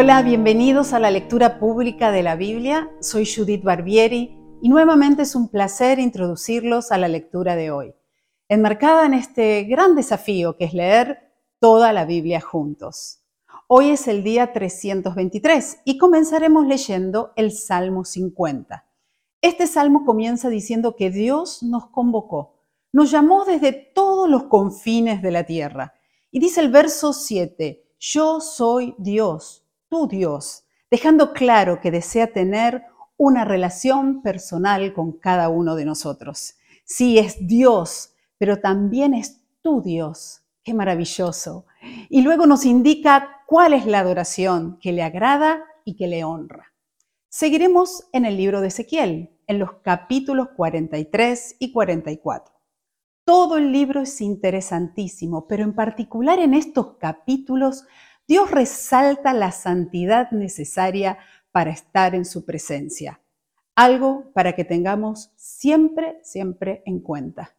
Hola, bienvenidos a la lectura pública de la Biblia. Soy Judith Barbieri y nuevamente es un placer introducirlos a la lectura de hoy, enmarcada en este gran desafío que es leer toda la Biblia juntos. Hoy es el día 323 y comenzaremos leyendo el Salmo 50. Este salmo comienza diciendo que Dios nos convocó, nos llamó desde todos los confines de la tierra. Y dice el verso 7, yo soy Dios tu Dios, dejando claro que desea tener una relación personal con cada uno de nosotros. Sí, es Dios, pero también es tu Dios. Qué maravilloso. Y luego nos indica cuál es la adoración que le agrada y que le honra. Seguiremos en el libro de Ezequiel, en los capítulos 43 y 44. Todo el libro es interesantísimo, pero en particular en estos capítulos Dios resalta la santidad necesaria para estar en su presencia, algo para que tengamos siempre, siempre en cuenta.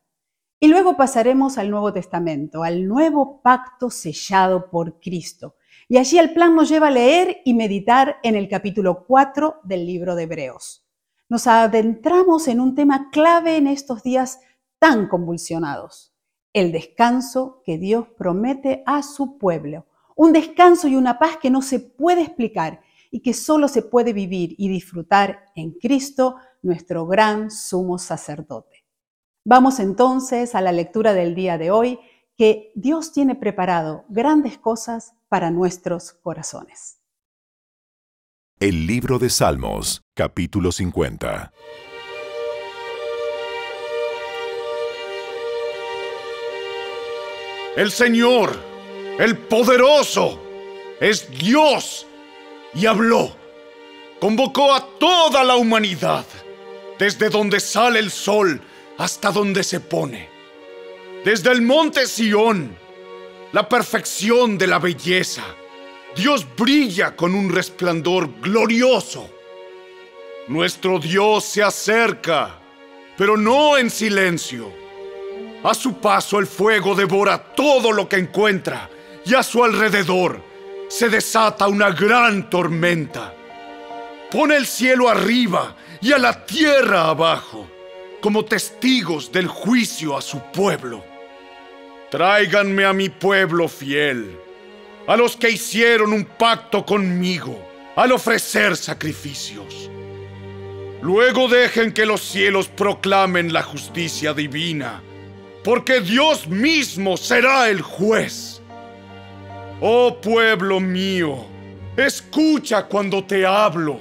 Y luego pasaremos al Nuevo Testamento, al nuevo pacto sellado por Cristo. Y allí el plan nos lleva a leer y meditar en el capítulo 4 del libro de Hebreos. Nos adentramos en un tema clave en estos días tan convulsionados, el descanso que Dios promete a su pueblo un descanso y una paz que no se puede explicar y que solo se puede vivir y disfrutar en Cristo, nuestro gran sumo sacerdote. Vamos entonces a la lectura del día de hoy, que Dios tiene preparado grandes cosas para nuestros corazones. El libro de Salmos, capítulo 50. El Señor el poderoso, es Dios y habló. Convocó a toda la humanidad, desde donde sale el sol hasta donde se pone. Desde el monte Sión, la perfección de la belleza, Dios brilla con un resplandor glorioso. Nuestro Dios se acerca, pero no en silencio. A su paso el fuego devora todo lo que encuentra y a su alrededor se desata una gran tormenta. Pone el cielo arriba y a la tierra abajo como testigos del juicio a su pueblo. Tráiganme a mi pueblo fiel, a los que hicieron un pacto conmigo al ofrecer sacrificios. Luego dejen que los cielos proclamen la justicia divina, porque Dios mismo será el juez. Oh pueblo mío, escucha cuando te hablo.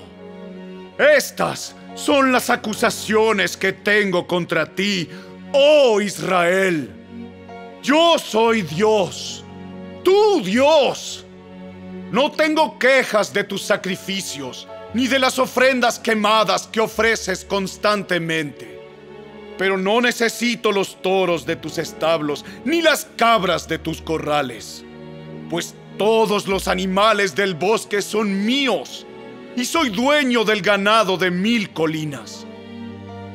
Estas son las acusaciones que tengo contra ti, oh Israel. Yo soy Dios, tu Dios. No tengo quejas de tus sacrificios, ni de las ofrendas quemadas que ofreces constantemente. Pero no necesito los toros de tus establos, ni las cabras de tus corrales pues todos los animales del bosque son míos y soy dueño del ganado de mil colinas.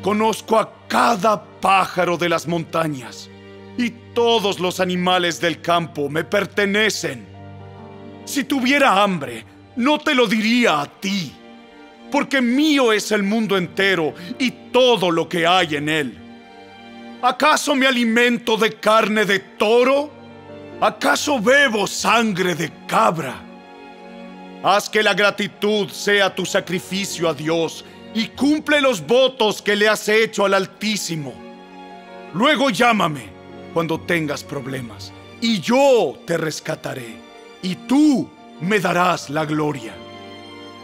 Conozco a cada pájaro de las montañas y todos los animales del campo me pertenecen. Si tuviera hambre, no te lo diría a ti, porque mío es el mundo entero y todo lo que hay en él. ¿Acaso me alimento de carne de toro? ¿Acaso bebo sangre de cabra? Haz que la gratitud sea tu sacrificio a Dios y cumple los votos que le has hecho al Altísimo. Luego llámame cuando tengas problemas y yo te rescataré y tú me darás la gloria.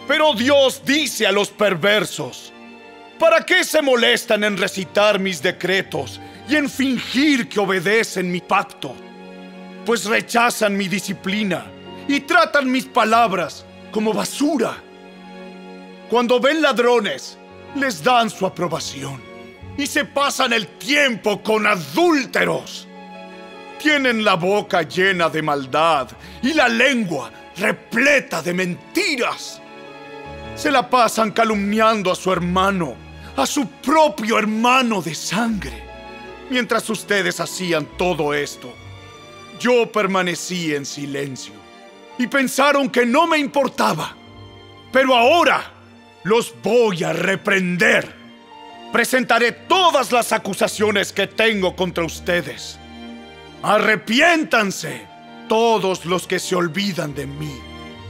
Pero Dios dice a los perversos, ¿para qué se molestan en recitar mis decretos y en fingir que obedecen mi pacto? Pues rechazan mi disciplina y tratan mis palabras como basura. Cuando ven ladrones, les dan su aprobación y se pasan el tiempo con adúlteros. Tienen la boca llena de maldad y la lengua repleta de mentiras. Se la pasan calumniando a su hermano, a su propio hermano de sangre. Mientras ustedes hacían todo esto, yo permanecí en silencio. y pensaron que no me importaba. Pero ahora los voy a reprender. Presentaré todas las acusaciones que tengo contra ustedes. Arrepiéntanse todos los que se olvidan de mí,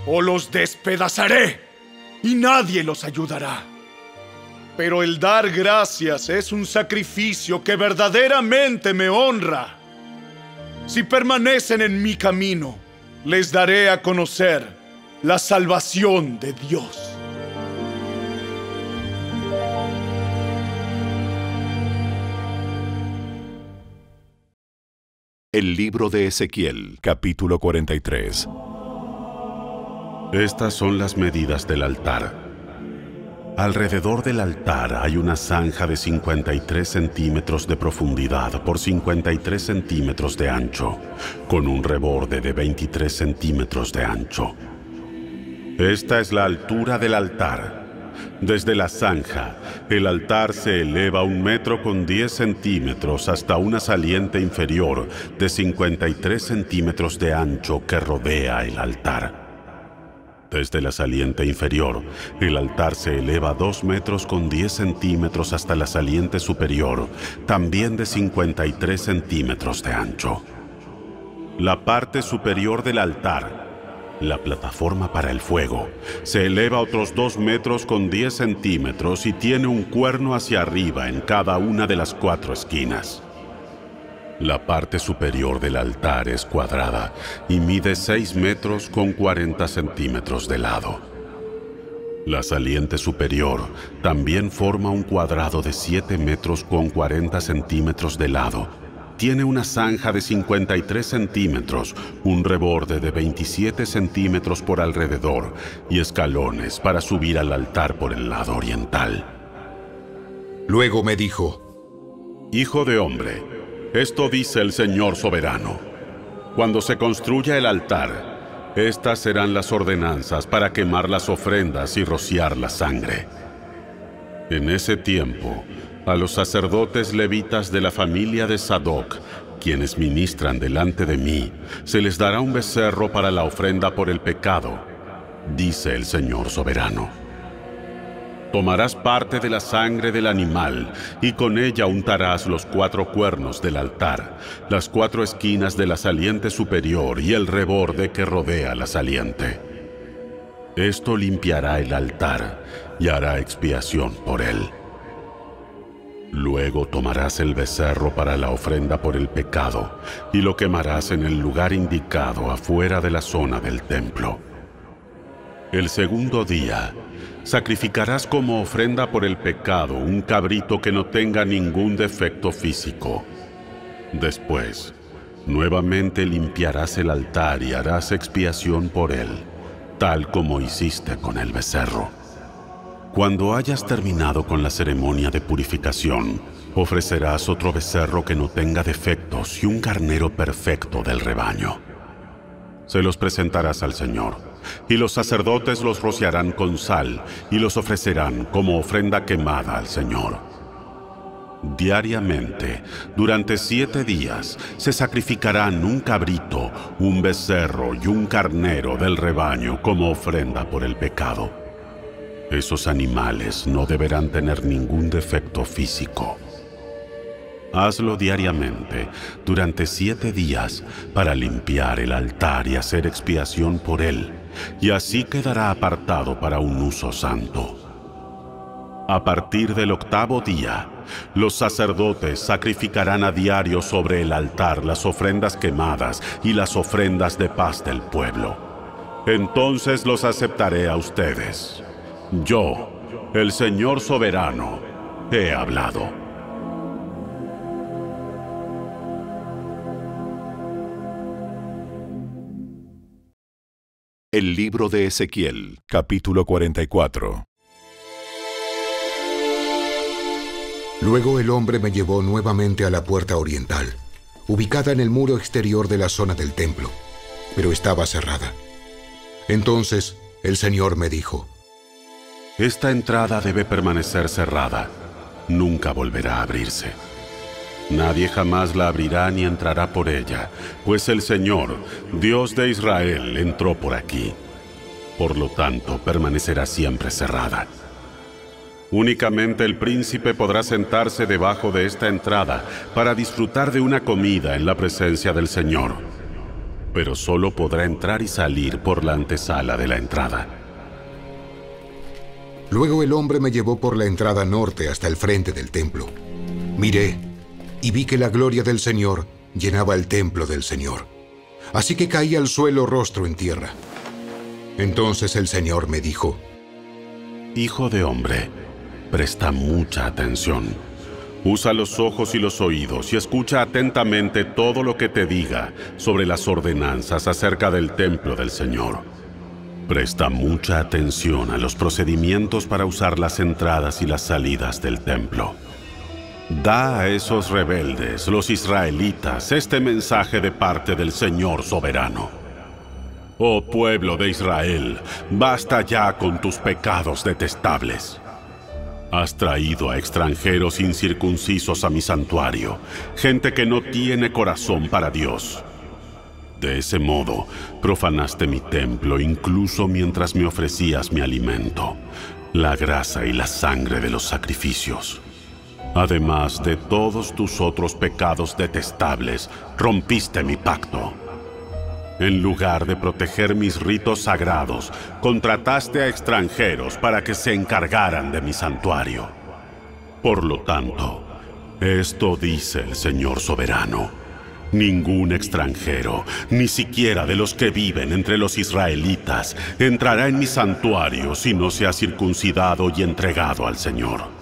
o los despedazaré y nadie los ayudará. Pero el dar gracias es un sacrificio que verdaderamente me honra. Si permanecen en mi camino, les daré a conocer la salvación de Dios. El libro de Ezequiel, capítulo 43. Estas son las medidas del altar. Alrededor del altar hay una zanja de 53 centímetros de profundidad por 53 centímetros de ancho, con un reborde de 23 centímetros de ancho. Esta es la altura del altar. Desde la zanja, el altar se eleva un metro con 10 centímetros hasta una saliente inferior de 53 centímetros de ancho que rodea el altar. Desde la saliente inferior, el altar se eleva 2 metros con 10 centímetros hasta la saliente superior, también de 53 centímetros de ancho. La parte superior del altar la plataforma para el fuego se eleva otros 2 metros con 10 centímetros y tiene un cuerno hacia arriba en cada una de las cuatro esquinas. La parte superior del altar es cuadrada y mide 6 metros con 40 centímetros de lado. La saliente superior también forma un cuadrado de 7 metros con 40 centímetros de lado tiene una zanja de 53 centímetros, un reborde de 27 centímetros por alrededor y escalones para subir al altar por el lado oriental. Luego me dijo, Hijo de hombre, esto dice el Señor soberano. Cuando se construya el altar, estas serán las ordenanzas para quemar las ofrendas y rociar la sangre. En ese tiempo, a los sacerdotes levitas de la familia de Sadoc, quienes ministran delante de mí, se les dará un becerro para la ofrenda por el pecado, dice el Señor soberano. Tomarás parte de la sangre del animal y con ella untarás los cuatro cuernos del altar, las cuatro esquinas de la saliente superior y el reborde que rodea la saliente. Esto limpiará el altar y hará expiación por él. Luego tomarás el becerro para la ofrenda por el pecado y lo quemarás en el lugar indicado afuera de la zona del templo. El segundo día, sacrificarás como ofrenda por el pecado un cabrito que no tenga ningún defecto físico. Después, nuevamente limpiarás el altar y harás expiación por él, tal como hiciste con el becerro. Cuando hayas terminado con la ceremonia de purificación, ofrecerás otro becerro que no tenga defectos y un carnero perfecto del rebaño. Se los presentarás al Señor, y los sacerdotes los rociarán con sal y los ofrecerán como ofrenda quemada al Señor. Diariamente, durante siete días, se sacrificarán un cabrito, un becerro y un carnero del rebaño como ofrenda por el pecado. Esos animales no deberán tener ningún defecto físico. Hazlo diariamente durante siete días para limpiar el altar y hacer expiación por él, y así quedará apartado para un uso santo. A partir del octavo día, los sacerdotes sacrificarán a diario sobre el altar las ofrendas quemadas y las ofrendas de paz del pueblo. Entonces los aceptaré a ustedes. Yo, el Señor soberano, he hablado. El libro de Ezequiel, capítulo 44. Luego el hombre me llevó nuevamente a la puerta oriental, ubicada en el muro exterior de la zona del templo, pero estaba cerrada. Entonces el Señor me dijo, esta entrada debe permanecer cerrada. Nunca volverá a abrirse. Nadie jamás la abrirá ni entrará por ella, pues el Señor, Dios de Israel, entró por aquí. Por lo tanto, permanecerá siempre cerrada. Únicamente el príncipe podrá sentarse debajo de esta entrada para disfrutar de una comida en la presencia del Señor, pero solo podrá entrar y salir por la antesala de la entrada. Luego el hombre me llevó por la entrada norte hasta el frente del templo. Miré y vi que la gloria del Señor llenaba el templo del Señor. Así que caí al suelo rostro en tierra. Entonces el Señor me dijo, Hijo de hombre, presta mucha atención. Usa los ojos y los oídos y escucha atentamente todo lo que te diga sobre las ordenanzas acerca del templo del Señor. Presta mucha atención a los procedimientos para usar las entradas y las salidas del templo. Da a esos rebeldes, los israelitas, este mensaje de parte del Señor soberano. Oh pueblo de Israel, basta ya con tus pecados detestables. Has traído a extranjeros incircuncisos a mi santuario, gente que no tiene corazón para Dios. De ese modo, profanaste mi templo incluso mientras me ofrecías mi alimento, la grasa y la sangre de los sacrificios. Además de todos tus otros pecados detestables, rompiste mi pacto. En lugar de proteger mis ritos sagrados, contrataste a extranjeros para que se encargaran de mi santuario. Por lo tanto, esto dice el Señor soberano. Ningún extranjero, ni siquiera de los que viven entre los israelitas, entrará en mi santuario si no se ha circuncidado y entregado al Señor.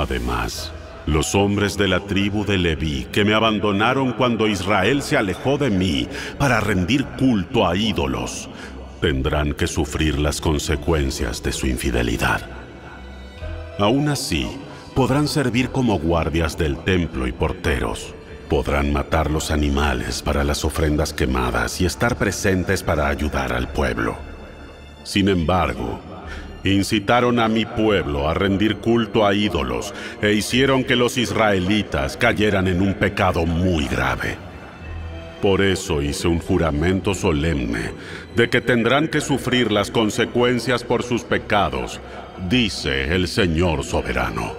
Además, los hombres de la tribu de Leví que me abandonaron cuando Israel se alejó de mí para rendir culto a ídolos, tendrán que sufrir las consecuencias de su infidelidad. Aún así, podrán servir como guardias del templo y porteros. Podrán matar los animales para las ofrendas quemadas y estar presentes para ayudar al pueblo. Sin embargo, incitaron a mi pueblo a rendir culto a ídolos e hicieron que los israelitas cayeran en un pecado muy grave. Por eso hice un juramento solemne de que tendrán que sufrir las consecuencias por sus pecados, dice el Señor soberano.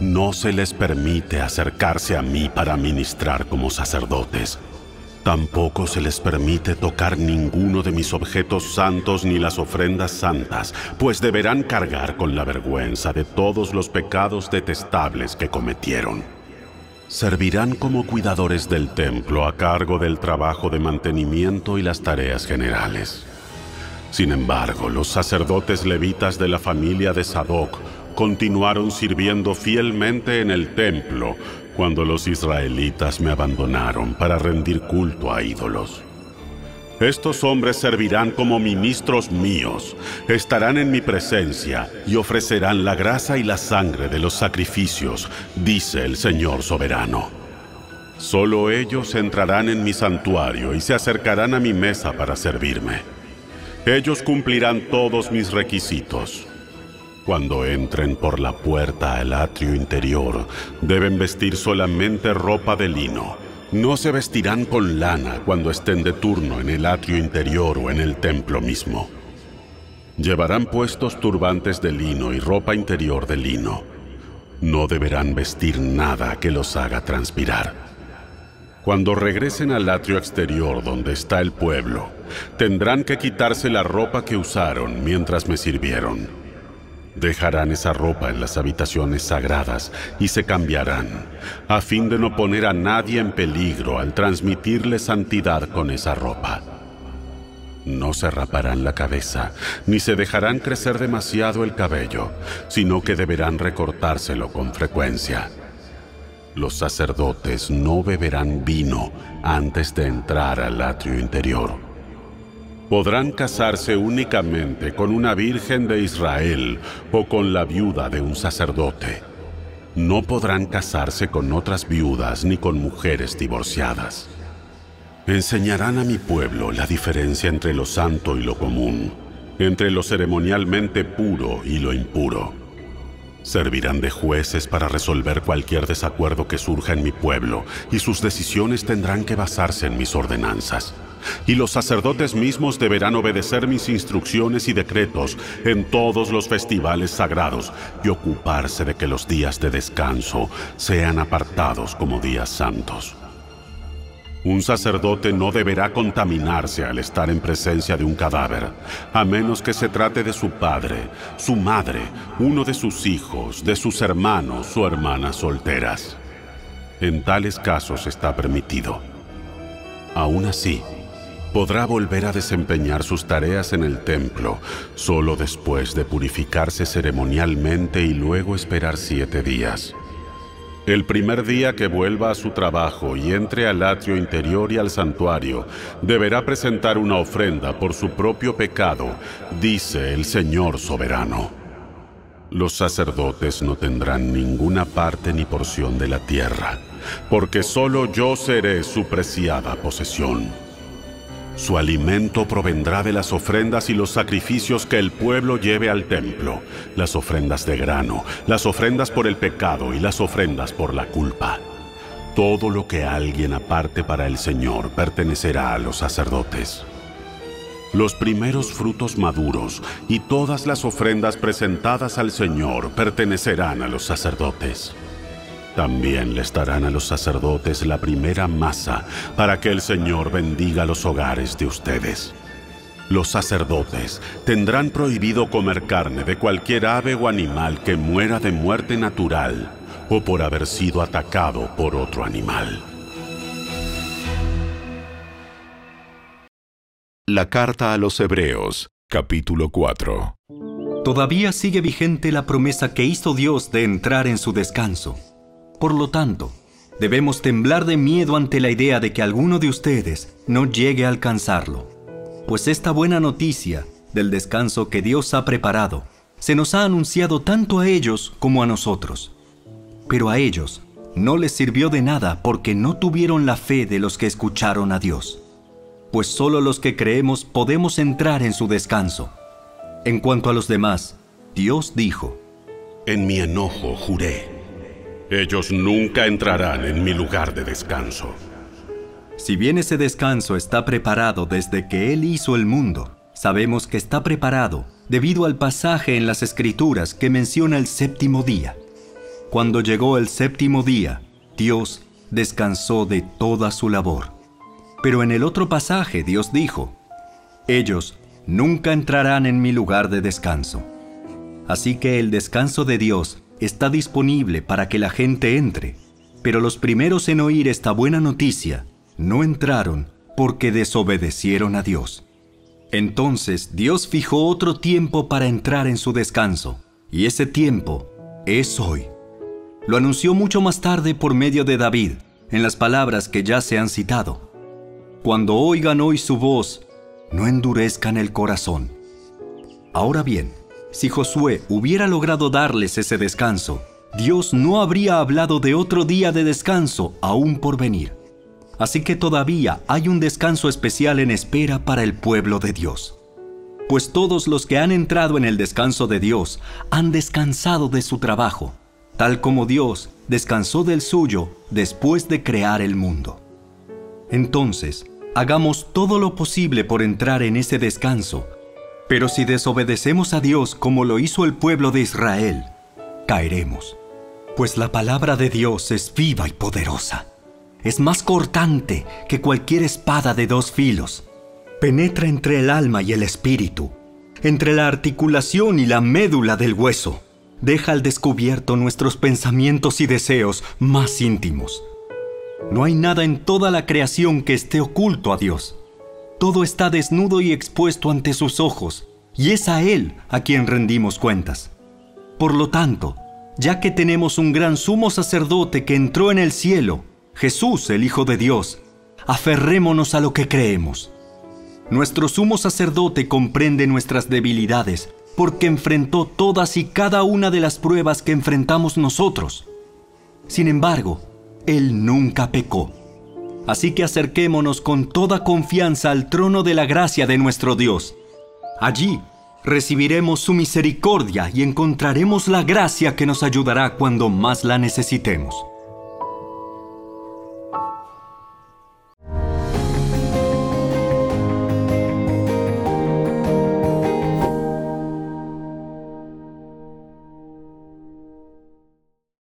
No se les permite acercarse a mí para ministrar como sacerdotes Tampoco se les permite tocar ninguno de mis objetos santos ni las ofrendas santas, pues deberán cargar con la vergüenza de todos los pecados detestables que cometieron. Servirán como cuidadores del templo a cargo del trabajo de mantenimiento y las tareas generales. Sin embargo, los sacerdotes levitas de la familia de Sadoc continuaron sirviendo fielmente en el templo, cuando los israelitas me abandonaron para rendir culto a ídolos. Estos hombres servirán como ministros míos, estarán en mi presencia y ofrecerán la grasa y la sangre de los sacrificios, dice el Señor soberano. Solo ellos entrarán en mi santuario y se acercarán a mi mesa para servirme. Ellos cumplirán todos mis requisitos. Cuando entren por la puerta al atrio interior, deben vestir solamente ropa de lino. No se vestirán con lana cuando estén de turno en el atrio interior o en el templo mismo. Llevarán puestos turbantes de lino y ropa interior de lino. No deberán vestir nada que los haga transpirar. Cuando regresen al atrio exterior donde está el pueblo, tendrán que quitarse la ropa que usaron mientras me sirvieron Dejarán esa ropa en las habitaciones sagradas y se cambiarán, a fin de no poner a nadie en peligro al transmitirle santidad con esa ropa. No se raparán la cabeza, ni se dejarán crecer demasiado el cabello, sino que deberán recortárselo con frecuencia. Los sacerdotes no beberán vino antes de entrar al atrio interior podrán casarse únicamente con una virgen de Israel o con la viuda de un sacerdote. No podrán casarse con otras viudas ni con mujeres divorciadas. Enseñarán a mi pueblo la diferencia entre lo santo y lo común, entre lo ceremonialmente puro y lo impuro. Servirán de jueces para resolver cualquier desacuerdo que surja en mi pueblo, y sus decisiones tendrán que basarse en mis ordenanzas. Y los sacerdotes mismos deberán obedecer mis instrucciones y decretos en todos los festivales sagrados y ocuparse de que los días de descanso sean apartados como días santos. Un sacerdote no deberá contaminarse al estar en presencia de un cadáver, a menos que se trate de su padre, su madre, uno de sus hijos, de sus hermanos o hermanas solteras. En tales casos está permitido. Aún así, podrá volver a desempeñar sus tareas en el templo solo después de purificarse ceremonialmente y luego esperar siete días. El primer día que vuelva a su trabajo y entre al atrio interior y al santuario, deberá presentar una ofrenda por su propio pecado, dice el Señor soberano. Los sacerdotes no tendrán ninguna parte ni porción de la tierra, porque solo yo seré su preciada posesión. Su alimento provendrá de las ofrendas y los sacrificios que el pueblo lleve al templo, las ofrendas de grano, las ofrendas por el pecado y las ofrendas por la culpa. Todo lo que alguien aparte para el Señor pertenecerá a los sacerdotes. Los primeros frutos maduros y todas las ofrendas presentadas al Señor pertenecerán a los sacerdotes. También les darán a los sacerdotes la primera masa para que el Señor bendiga los hogares de ustedes. Los sacerdotes tendrán prohibido comer carne de cualquier ave o animal que muera de muerte natural o por haber sido atacado por otro animal. La carta a los Hebreos, capítulo 4. Todavía sigue vigente la promesa que hizo Dios de entrar en su descanso. Por lo tanto, debemos temblar de miedo ante la idea de que alguno de ustedes no llegue a alcanzarlo, pues esta buena noticia del descanso que Dios ha preparado se nos ha anunciado tanto a ellos como a nosotros. Pero a ellos no les sirvió de nada porque no tuvieron la fe de los que escucharon a Dios, pues solo los que creemos podemos entrar en su descanso. En cuanto a los demás, Dios dijo, En mi enojo juré ellos nunca entrarán en mi lugar de descanso. Si bien ese descanso está preparado desde que Él hizo el mundo, sabemos que está preparado debido al pasaje en las Escrituras que menciona el séptimo día. Cuando llegó el séptimo día, Dios descansó de toda su labor. Pero en el otro pasaje Dios dijo, ellos nunca entrarán en mi lugar de descanso. Así que el descanso de Dios está disponible para que la gente entre, pero los primeros en oír esta buena noticia no entraron porque desobedecieron a Dios. Entonces Dios fijó otro tiempo para entrar en su descanso, y ese tiempo es hoy. Lo anunció mucho más tarde por medio de David, en las palabras que ya se han citado. Cuando oigan hoy su voz, no endurezcan el corazón. Ahora bien, si Josué hubiera logrado darles ese descanso, Dios no habría hablado de otro día de descanso aún por venir. Así que todavía hay un descanso especial en espera para el pueblo de Dios. Pues todos los que han entrado en el descanso de Dios han descansado de su trabajo, tal como Dios descansó del suyo después de crear el mundo. Entonces, hagamos todo lo posible por entrar en ese descanso pero si desobedecemos a Dios como lo hizo el pueblo de Israel, caeremos. Pues la palabra de Dios es viva y poderosa. Es más cortante que cualquier espada de dos filos. Penetra entre el alma y el espíritu, entre la articulación y la médula del hueso. Deja al descubierto nuestros pensamientos y deseos más íntimos. No hay nada en toda la creación que esté oculto a Dios todo está desnudo y expuesto ante sus ojos, y es a Él a quien rendimos cuentas. Por lo tanto, ya que tenemos un gran sumo sacerdote que entró en el cielo, Jesús, el Hijo de Dios, aferrémonos a lo que creemos. Nuestro sumo sacerdote comprende nuestras debilidades, porque enfrentó todas y cada una de las pruebas que enfrentamos nosotros. Sin embargo, Él nunca pecó Así que acerquémonos con toda confianza al trono de la gracia de nuestro Dios. Allí recibiremos su misericordia y encontraremos la gracia que nos ayudará cuando más la necesitemos.